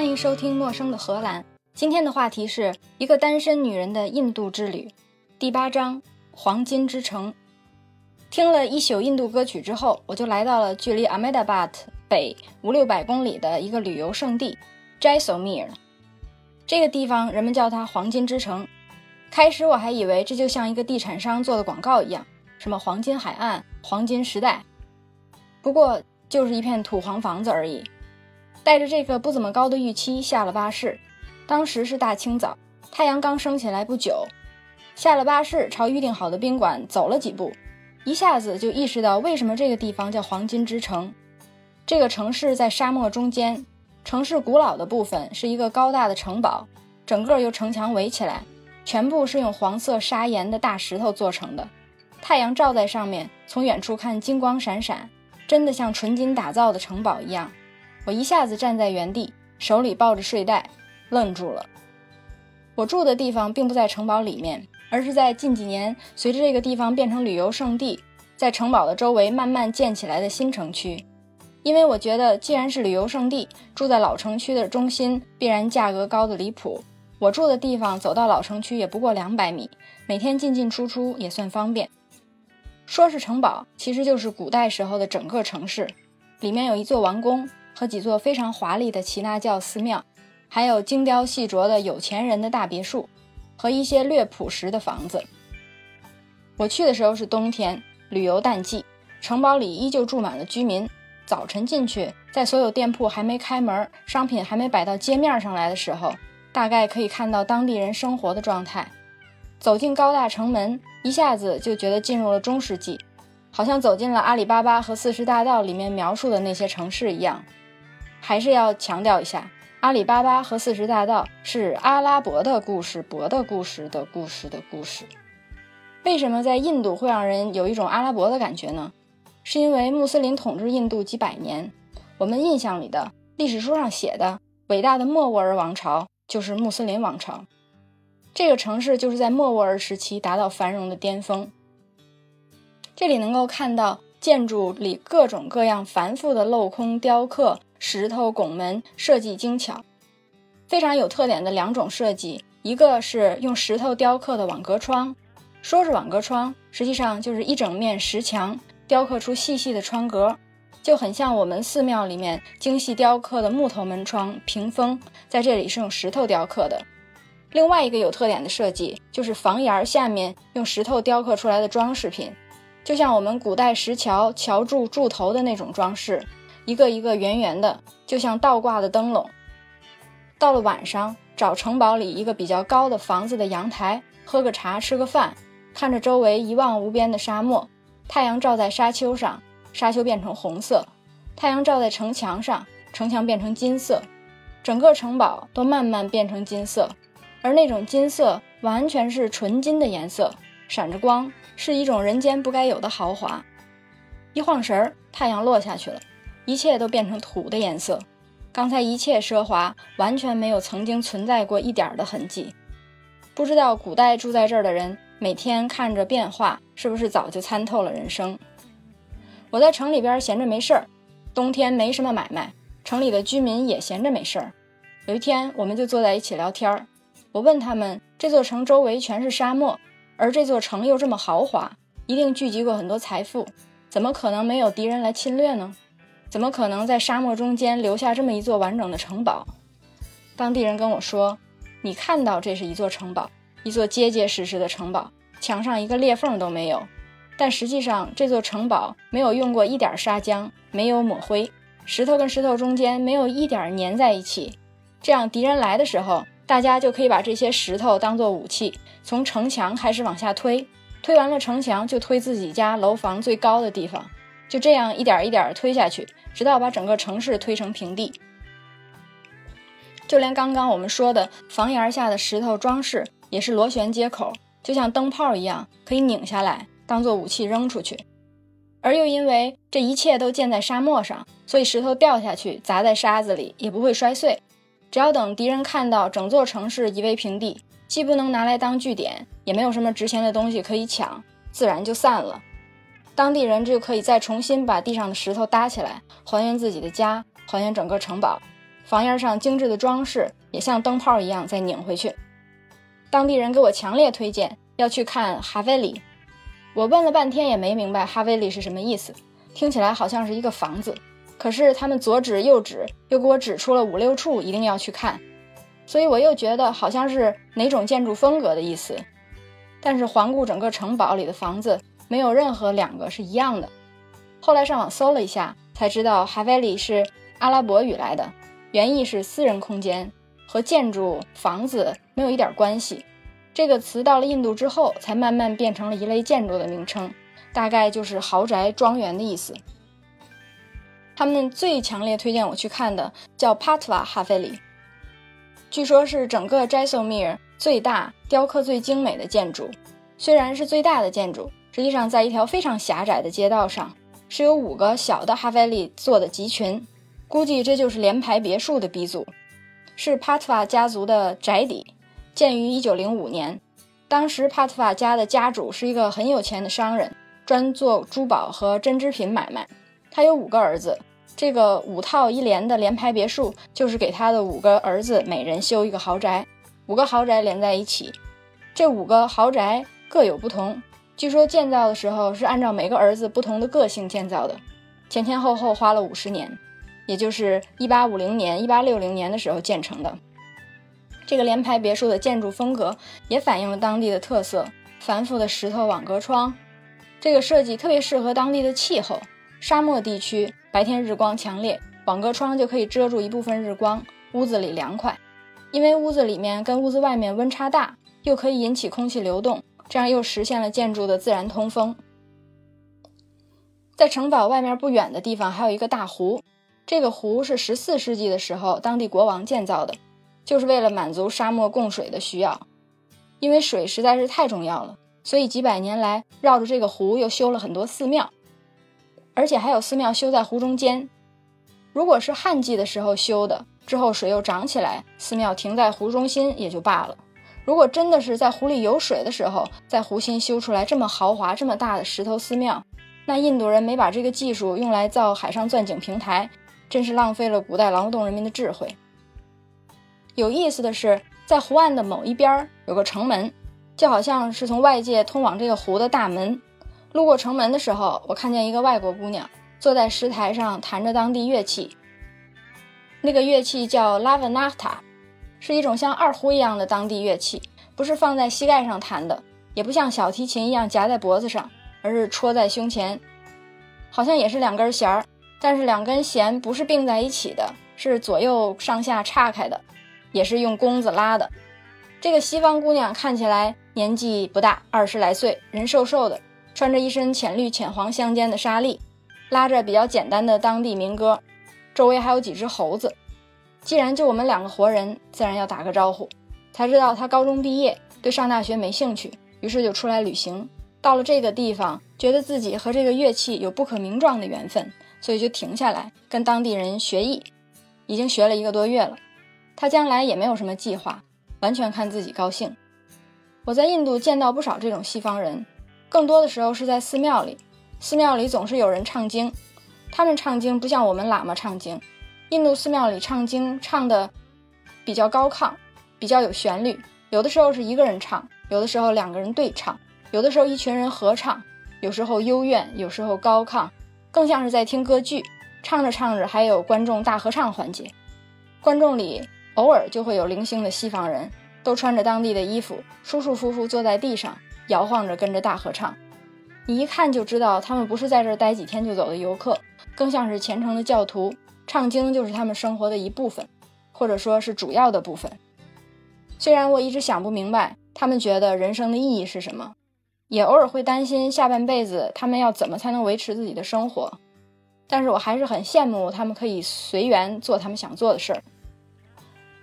欢迎收听《陌生的荷兰》。今天的话题是一个单身女人的印度之旅，第八章《黄金之城》。听了一宿印度歌曲之后，我就来到了距离 Ahmedabad 北五六百公里的一个旅游胜地 Jaisalmer。这个地方人们叫它“黄金之城”。开始我还以为这就像一个地产商做的广告一样，什么“黄金海岸”“黄金时代”，不过就是一片土黄房子而已。带着这个不怎么高的预期下了巴士，当时是大清早，太阳刚升起来不久。下了巴士，朝预定好的宾馆走了几步，一下子就意识到为什么这个地方叫黄金之城。这个城市在沙漠中间，城市古老的部分是一个高大的城堡，整个由城墙围起来，全部是用黄色砂岩的大石头做成的。太阳照在上面，从远处看金光闪闪，真的像纯金打造的城堡一样。我一下子站在原地，手里抱着睡袋，愣住了。我住的地方并不在城堡里面，而是在近几年随着这个地方变成旅游胜地，在城堡的周围慢慢建起来的新城区。因为我觉得，既然是旅游胜地，住在老城区的中心，必然价格高的离谱。我住的地方走到老城区也不过两百米，每天进进出出也算方便。说是城堡，其实就是古代时候的整个城市，里面有一座王宫。和几座非常华丽的耆那教寺庙，还有精雕细琢的有钱人的大别墅，和一些略朴实的房子。我去的时候是冬天，旅游淡季，城堡里依旧住满了居民。早晨进去，在所有店铺还没开门、商品还没摆到街面上来的时候，大概可以看到当地人生活的状态。走进高大城门，一下子就觉得进入了中世纪，好像走进了阿里巴巴和四十大盗里面描述的那些城市一样。还是要强调一下，阿里巴巴和四十大盗是阿拉伯的故事，伯的故事的故事的故事。为什么在印度会让人有一种阿拉伯的感觉呢？是因为穆斯林统治印度几百年，我们印象里的历史书上写的伟大的莫卧儿王朝就是穆斯林王朝。这个城市就是在莫卧儿时期达到繁荣的巅峰。这里能够看到建筑里各种各样繁复的镂空雕刻。石头拱门设计精巧，非常有特点的两种设计，一个是用石头雕刻的网格窗，说是网格窗，实际上就是一整面石墙雕刻出细细的窗格，就很像我们寺庙里面精细雕刻的木头门窗屏风，在这里是用石头雕刻的。另外一个有特点的设计，就是房檐下面用石头雕刻出来的装饰品，就像我们古代石桥桥柱柱头的那种装饰。一个一个圆圆的，就像倒挂的灯笼。到了晚上，找城堡里一个比较高的房子的阳台，喝个茶，吃个饭，看着周围一望无边的沙漠。太阳照在沙丘上，沙丘变成红色；太阳照在城墙上，城墙变成金色。整个城堡都慢慢变成金色，而那种金色完全是纯金的颜色，闪着光，是一种人间不该有的豪华。一晃神儿，太阳落下去了。一切都变成土的颜色，刚才一切奢华完全没有曾经存在过一点的痕迹。不知道古代住在这儿的人每天看着变化，是不是早就参透了人生？我在城里边闲着没事儿，冬天没什么买卖，城里的居民也闲着没事儿。有一天，我们就坐在一起聊天儿。我问他们，这座城周围全是沙漠，而这座城又这么豪华，一定聚集过很多财富，怎么可能没有敌人来侵略呢？怎么可能在沙漠中间留下这么一座完整的城堡？当地人跟我说：“你看到这是一座城堡，一座结结实实的城堡，墙上一个裂缝都没有。但实际上，这座城堡没有用过一点砂浆，没有抹灰，石头跟石头中间没有一点粘在一起。这样，敌人来的时候，大家就可以把这些石头当做武器，从城墙开始往下推，推完了城墙，就推自己家楼房最高的地方。”就这样一点一点推下去，直到把整个城市推成平地。就连刚刚我们说的房檐下的石头装饰，也是螺旋接口，就像灯泡一样，可以拧下来当做武器扔出去。而又因为这一切都建在沙漠上，所以石头掉下去砸在沙子里也不会摔碎。只要等敌人看到整座城市夷为平地，既不能拿来当据点，也没有什么值钱的东西可以抢，自然就散了。当地人就可以再重新把地上的石头搭起来，还原自己的家，还原整个城堡。房檐上精致的装饰也像灯泡一样再拧回去。当地人给我强烈推荐要去看哈维里，我问了半天也没明白哈维里是什么意思，听起来好像是一个房子。可是他们左指右指，又给我指出了五六处一定要去看，所以我又觉得好像是哪种建筑风格的意思。但是环顾整个城堡里的房子，没有任何两个是一样的。后来上网搜了一下，才知道 Haveli 是阿拉伯语来的，原意是私人空间，和建筑房子没有一点关系。这个词到了印度之后，才慢慢变成了一类建筑的名称，大概就是豪宅、庄园的意思。他们最强烈推荐我去看的叫 Patwa Haveli，据说是整个 Jaisalmer 最大、雕刻最精美的建筑。虽然是最大的建筑，实际上在一条非常狭窄的街道上，是由五个小的 Haveli 做的集群。估计这就是联排别墅的鼻祖，是 Patwa 家族的宅邸，建于1905年。当时 Patwa 家的家主是一个很有钱的商人，专做珠宝和针织品买卖。他有五个儿子。这个五套一连的联排别墅，就是给他的五个儿子每人修一个豪宅，五个豪宅连在一起。这五个豪宅各有不同，据说建造的时候是按照每个儿子不同的个性建造的，前前后后花了五十年，也就是一八五零年、一八六零年的时候建成的。这个联排别墅的建筑风格也反映了当地的特色，繁复的石头网格窗，这个设计特别适合当地的气候。沙漠地区白天日光强烈，网格窗就可以遮住一部分日光，屋子里凉快。因为屋子里面跟屋子外面温差大，又可以引起空气流动，这样又实现了建筑的自然通风。在城堡外面不远的地方还有一个大湖，这个湖是十四世纪的时候当地国王建造的，就是为了满足沙漠供水的需要。因为水实在是太重要了，所以几百年来绕着这个湖又修了很多寺庙。而且还有寺庙修在湖中间，如果是旱季的时候修的，之后水又涨起来，寺庙停在湖中心也就罢了。如果真的是在湖里有水的时候，在湖心修出来这么豪华、这么大的石头寺庙，那印度人没把这个技术用来造海上钻井平台，真是浪费了古代劳动人民的智慧。有意思的是，在湖岸的某一边有个城门，就好像是从外界通往这个湖的大门。路过城门的时候，我看见一个外国姑娘坐在石台上弹着当地乐器。那个乐器叫拉文纳塔，是一种像二胡一样的当地乐器，不是放在膝盖上弹的，也不像小提琴一样夹在脖子上，而是戳在胸前，好像也是两根弦儿，但是两根弦不是并在一起的，是左右上下岔开的，也是用弓子拉的。这个西方姑娘看起来年纪不大，二十来岁，人瘦瘦的。穿着一身浅绿浅黄相间的纱丽，拉着比较简单的当地民歌，周围还有几只猴子。既然就我们两个活人，自然要打个招呼。才知道他高中毕业，对上大学没兴趣，于是就出来旅行。到了这个地方，觉得自己和这个乐器有不可名状的缘分，所以就停下来跟当地人学艺。已经学了一个多月了。他将来也没有什么计划，完全看自己高兴。我在印度见到不少这种西方人。更多的时候是在寺庙里，寺庙里总是有人唱经。他们唱经不像我们喇嘛唱经，印度寺庙里唱经唱的比较高亢，比较有旋律。有的时候是一个人唱，有的时候两个人对唱，有的时候一群人合唱，有时候幽怨，有时候高亢，更像是在听歌剧。唱着唱着还有观众大合唱环节，观众里偶尔就会有零星的西方人，都穿着当地的衣服，舒舒服服坐在地上。摇晃着跟着大合唱，你一看就知道他们不是在这儿待几天就走的游客，更像是虔诚的教徒。唱经就是他们生活的一部分，或者说是主要的部分。虽然我一直想不明白他们觉得人生的意义是什么，也偶尔会担心下半辈子他们要怎么才能维持自己的生活，但是我还是很羡慕他们可以随缘做他们想做的事儿。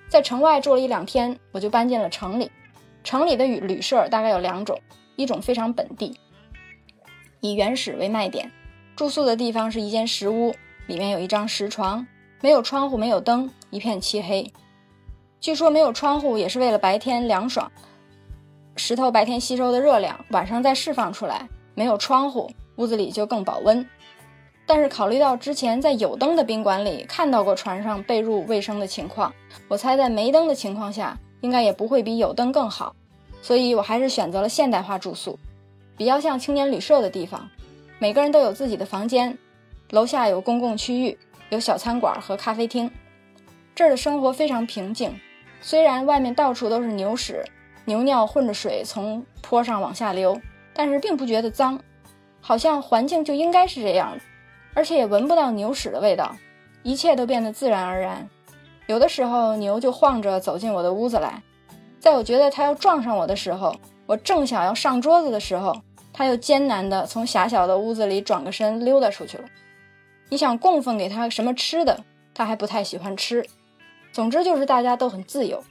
在城外住了一两天，我就搬进了城里。城里的旅旅社大概有两种，一种非常本地，以原始为卖点，住宿的地方是一间石屋，里面有一张石床，没有窗户，没有灯，一片漆黑。据说没有窗户也是为了白天凉爽，石头白天吸收的热量晚上再释放出来，没有窗户，屋子里就更保温。但是考虑到之前在有灯的宾馆里看到过船上被褥卫生的情况，我猜在没灯的情况下，应该也不会比有灯更好，所以我还是选择了现代化住宿，比较像青年旅社的地方，每个人都有自己的房间，楼下有公共区域，有小餐馆和咖啡厅，这儿的生活非常平静，虽然外面到处都是牛屎，牛尿混着水从坡上往下流，但是并不觉得脏，好像环境就应该是这样。而且也闻不到牛屎的味道，一切都变得自然而然。有的时候牛就晃着走进我的屋子来，在我觉得它要撞上我的时候，我正想要上桌子的时候，它又艰难地从狭小的屋子里转个身溜达出去了。你想供奉给他什么吃的，他还不太喜欢吃。总之就是大家都很自由。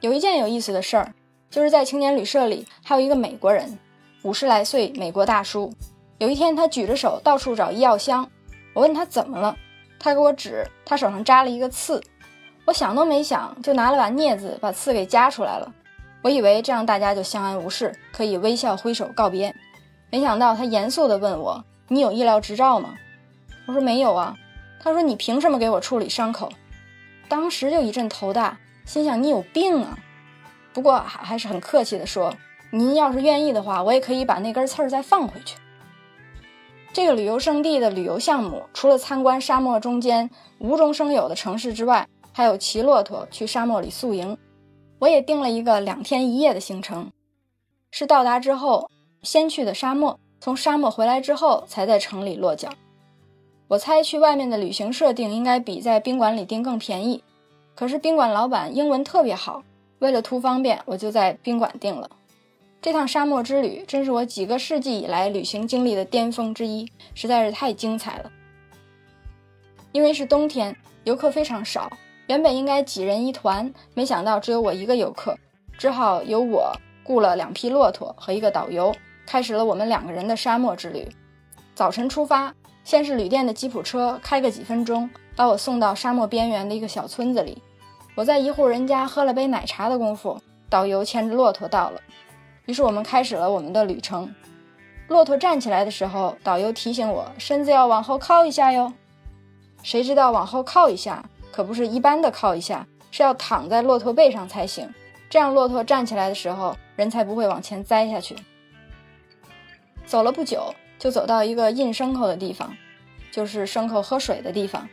有一件有意思的事儿，就是在青年旅社里还有一个美国人，五十来岁美国大叔。有一天，他举着手到处找医药箱。我问他怎么了，他给我指他手上扎了一个刺。我想都没想，就拿了把镊子把刺给夹出来了。我以为这样大家就相安无事，可以微笑挥手告别。没想到他严肃地问我：“你有医疗执照吗？”我说：“没有啊。”他说：“你凭什么给我处理伤口？”当时就一阵头大，心想：“你有病啊！”不过还还是很客气地说：“您要是愿意的话，我也可以把那根刺儿再放回去。”这个旅游胜地的旅游项目，除了参观沙漠中间无中生有的城市之外，还有骑骆驼去沙漠里宿营。我也定了一个两天一夜的行程，是到达之后先去的沙漠，从沙漠回来之后才在城里落脚。我猜去外面的旅行社订应该比在宾馆里订更便宜，可是宾馆老板英文特别好，为了图方便，我就在宾馆订了。这趟沙漠之旅真是我几个世纪以来旅行经历的巅峰之一，实在是太精彩了。因为是冬天，游客非常少，原本应该几人一团，没想到只有我一个游客，只好由我雇了两匹骆驼和一个导游，开始了我们两个人的沙漠之旅。早晨出发，先是旅店的吉普车开个几分钟，把我送到沙漠边缘的一个小村子里。我在一户人家喝了杯奶茶的功夫，导游牵着骆驼到了。于是我们开始了我们的旅程。骆驼站起来的时候，导游提醒我身子要往后靠一下哟。谁知道往后靠一下可不是一般的靠一下，是要躺在骆驼背上才行。这样骆驼站起来的时候，人才不会往前栽下去。走了不久，就走到一个印牲口的地方，就是牲口喝水的地方，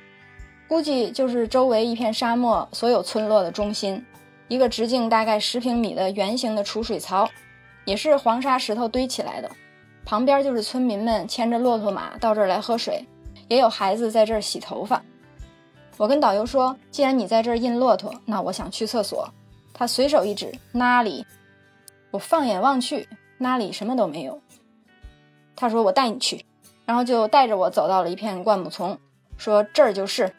估计就是周围一片沙漠所有村落的中心，一个直径大概十平米的圆形的储水槽。也是黄沙石头堆起来的，旁边就是村民们牵着骆驼马到这儿来喝水，也有孩子在这儿洗头发。我跟导游说，既然你在这儿印骆驼，那我想去厕所。他随手一指那里，我放眼望去，那里什么都没有。他说我带你去，然后就带着我走到了一片灌木丛，说这儿就是。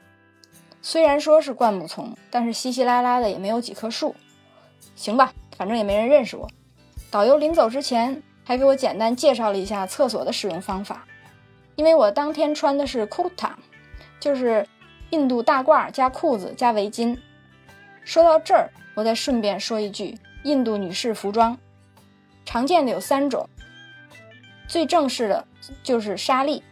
虽然说是灌木丛，但是稀稀拉拉的也没有几棵树。行吧，反正也没人认识我。导游临走之前还给我简单介绍了一下厕所的使用方法，因为我当天穿的是 kurta，就是印度大褂加裤子加围巾。说到这儿，我再顺便说一句，印度女士服装常见的有三种，最正式的就是纱丽，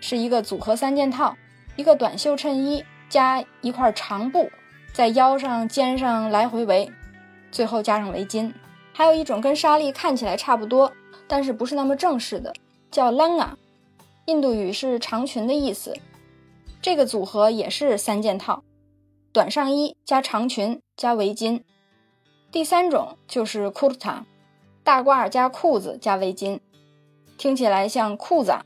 是一个组合三件套，一个短袖衬衣加一块长布，在腰上肩上来回围，最后加上围巾。还有一种跟纱丽看起来差不多，但是不是那么正式的，叫 langa，印度语是长裙的意思。这个组合也是三件套，短上衣加长裙加围巾。第三种就是 kurta，大褂加裤子加围巾，听起来像裤子，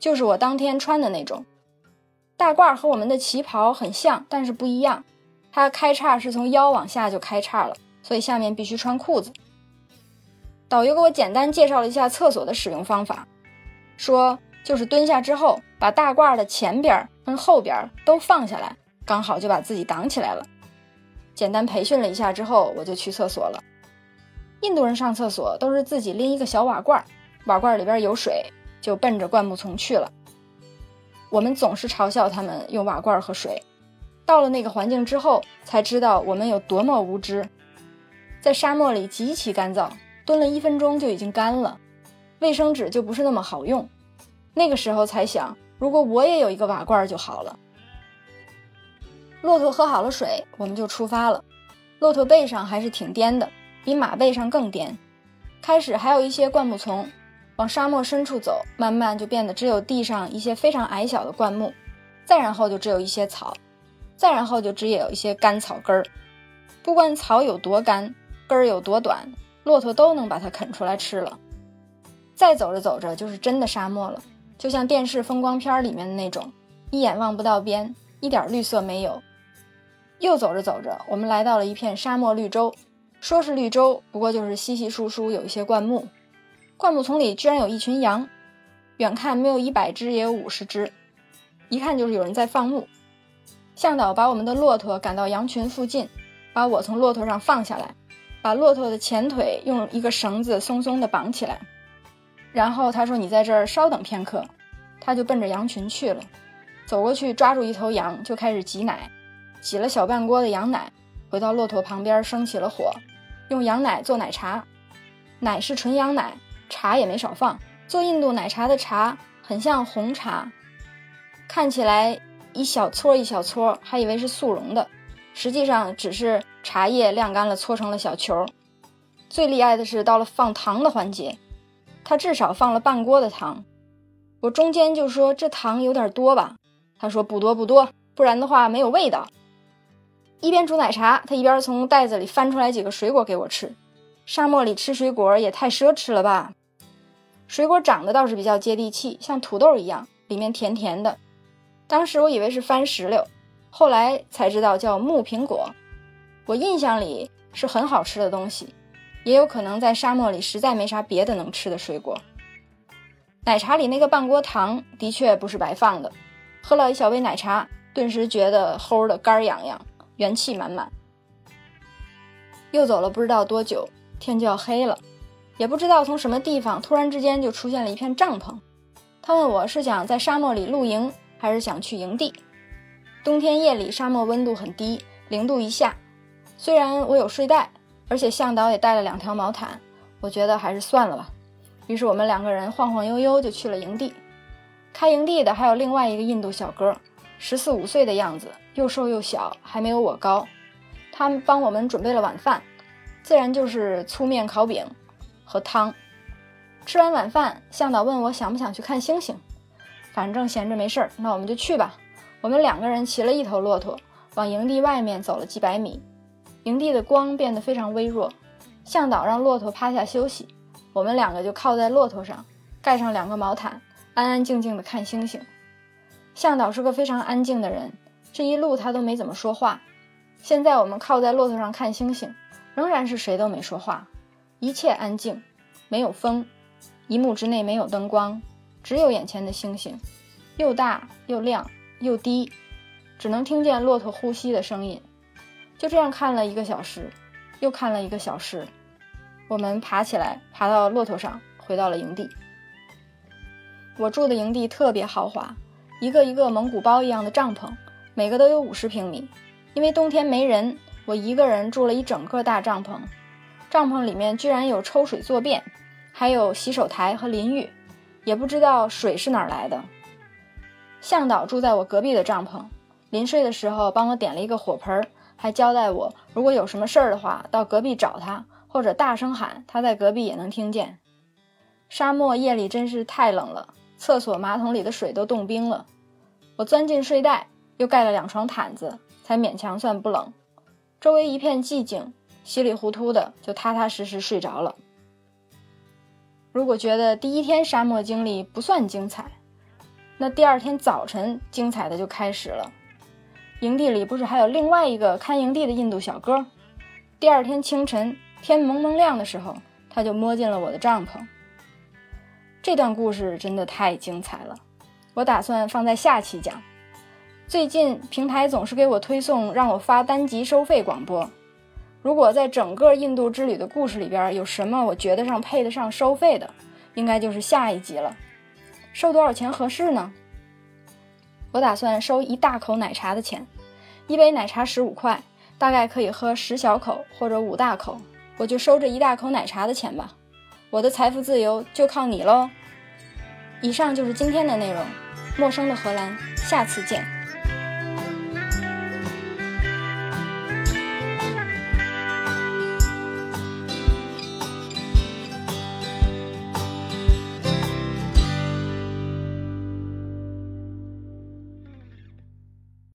就是我当天穿的那种。大褂和我们的旗袍很像，但是不一样，它开叉是从腰往下就开叉了，所以下面必须穿裤子。导游给我简单介绍了一下厕所的使用方法，说就是蹲下之后，把大褂的前边跟后边都放下来，刚好就把自己挡起来了。简单培训了一下之后，我就去厕所了。印度人上厕所都是自己拎一个小瓦罐，瓦罐里边有水，就奔着灌木丛去了。我们总是嘲笑他们用瓦罐喝水。到了那个环境之后，才知道我们有多么无知。在沙漠里极其干燥。蹲了一分钟就已经干了，卫生纸就不是那么好用。那个时候才想，如果我也有一个瓦罐就好了。骆驼喝好了水，我们就出发了。骆驼背上还是挺颠的，比马背上更颠。开始还有一些灌木丛，往沙漠深处走，慢慢就变得只有地上一些非常矮小的灌木，再然后就只有一些草，再然后就只有一些干草根儿。不管草有多干，根儿有多短，骆驼都能把它啃出来吃了。再走着走着，就是真的沙漠了，就像电视风光片里面的那种，一眼望不到边，一点绿色没有。又走着走着，我们来到了一片沙漠绿洲。说是绿洲，不过就是稀稀疏疏有一些灌木。灌木丛里居然有一群羊，远看没有一百只，也有五十只，一看就是有人在放牧。向导把我们的骆驼赶到羊群附近，把我从骆驼上放下来，把骆驼的前腿用一个绳子松松的绑起来，然后他说：“你在这儿稍等片刻。”他就奔着羊群去了，走过去抓住一头羊，就开始挤奶，挤了小半锅的羊奶，回到骆驼旁边生起了火。用羊奶做奶茶，奶是纯羊奶，茶也没少放。做印度奶茶的茶很像红茶，看起来一小撮一小撮，还以为是速溶的，实际上只是茶叶晾干了搓成了小球。最厉害的是到了放糖的环节，他至少放了半锅的糖。我中间就说这糖有点多吧，他说不多不多，不然的话没有味道。一边煮奶茶，他一边从袋子里翻出来几个水果给我吃。沙漠里吃水果也太奢侈了吧！水果长得倒是比较接地气，像土豆一样，里面甜甜的。当时我以为是番石榴，后来才知道叫木苹果。我印象里是很好吃的东西，也有可能在沙漠里实在没啥别的能吃的水果。奶茶里那个半锅糖的确不是白放的，喝了一小杯奶茶，顿时觉得齁的肝痒痒。元气满满，又走了不知道多久，天就要黑了，也不知道从什么地方突然之间就出现了一片帐篷。他问我是想在沙漠里露营，还是想去营地。冬天夜里沙漠温度很低，零度以下。虽然我有睡袋，而且向导也带了两条毛毯，我觉得还是算了吧。于是我们两个人晃晃悠悠就去了营地。开营地的还有另外一个印度小哥。十四五岁的样子，又瘦又小，还没有我高。他帮我们准备了晚饭，自然就是粗面烤饼和汤。吃完晚饭，向导问我想不想去看星星。反正闲着没事儿，那我们就去吧。我们两个人骑了一头骆驼，往营地外面走了几百米。营地的光变得非常微弱，向导让骆驼趴下休息，我们两个就靠在骆驼上，盖上两个毛毯，安安静静的看星星。向导是个非常安静的人，这一路他都没怎么说话。现在我们靠在骆驼上看星星，仍然是谁都没说话，一切安静，没有风，一目之内没有灯光，只有眼前的星星，又大又亮又低，只能听见骆驼呼吸的声音。就这样看了一个小时，又看了一个小时，我们爬起来，爬到骆驼上，回到了营地。我住的营地特别豪华。一个一个蒙古包一样的帐篷，每个都有五十平米。因为冬天没人，我一个人住了一整个大帐篷。帐篷里面居然有抽水坐便，还有洗手台和淋浴，也不知道水是哪儿来的。向导住在我隔壁的帐篷，临睡的时候帮我点了一个火盆，还交代我如果有什么事儿的话，到隔壁找他，或者大声喊，他在隔壁也能听见。沙漠夜里真是太冷了，厕所马桶里的水都冻冰了。我钻进睡袋，又盖了两床毯子，才勉强算不冷。周围一片寂静，稀里糊涂的就踏踏实实睡着了。如果觉得第一天沙漠经历不算精彩，那第二天早晨精彩的就开始了。营地里不是还有另外一个看营地的印度小哥？第二天清晨天蒙蒙亮的时候，他就摸进了我的帐篷。这段故事真的太精彩了。我打算放在下期讲。最近平台总是给我推送让我发单集收费广播。如果在整个印度之旅的故事里边有什么我觉得上配得上收费的，应该就是下一集了。收多少钱合适呢？我打算收一大口奶茶的钱，一杯奶茶十五块，大概可以喝十小口或者五大口，我就收这一大口奶茶的钱吧。我的财富自由就靠你喽。以上就是今天的内容，陌生的荷兰，下次见。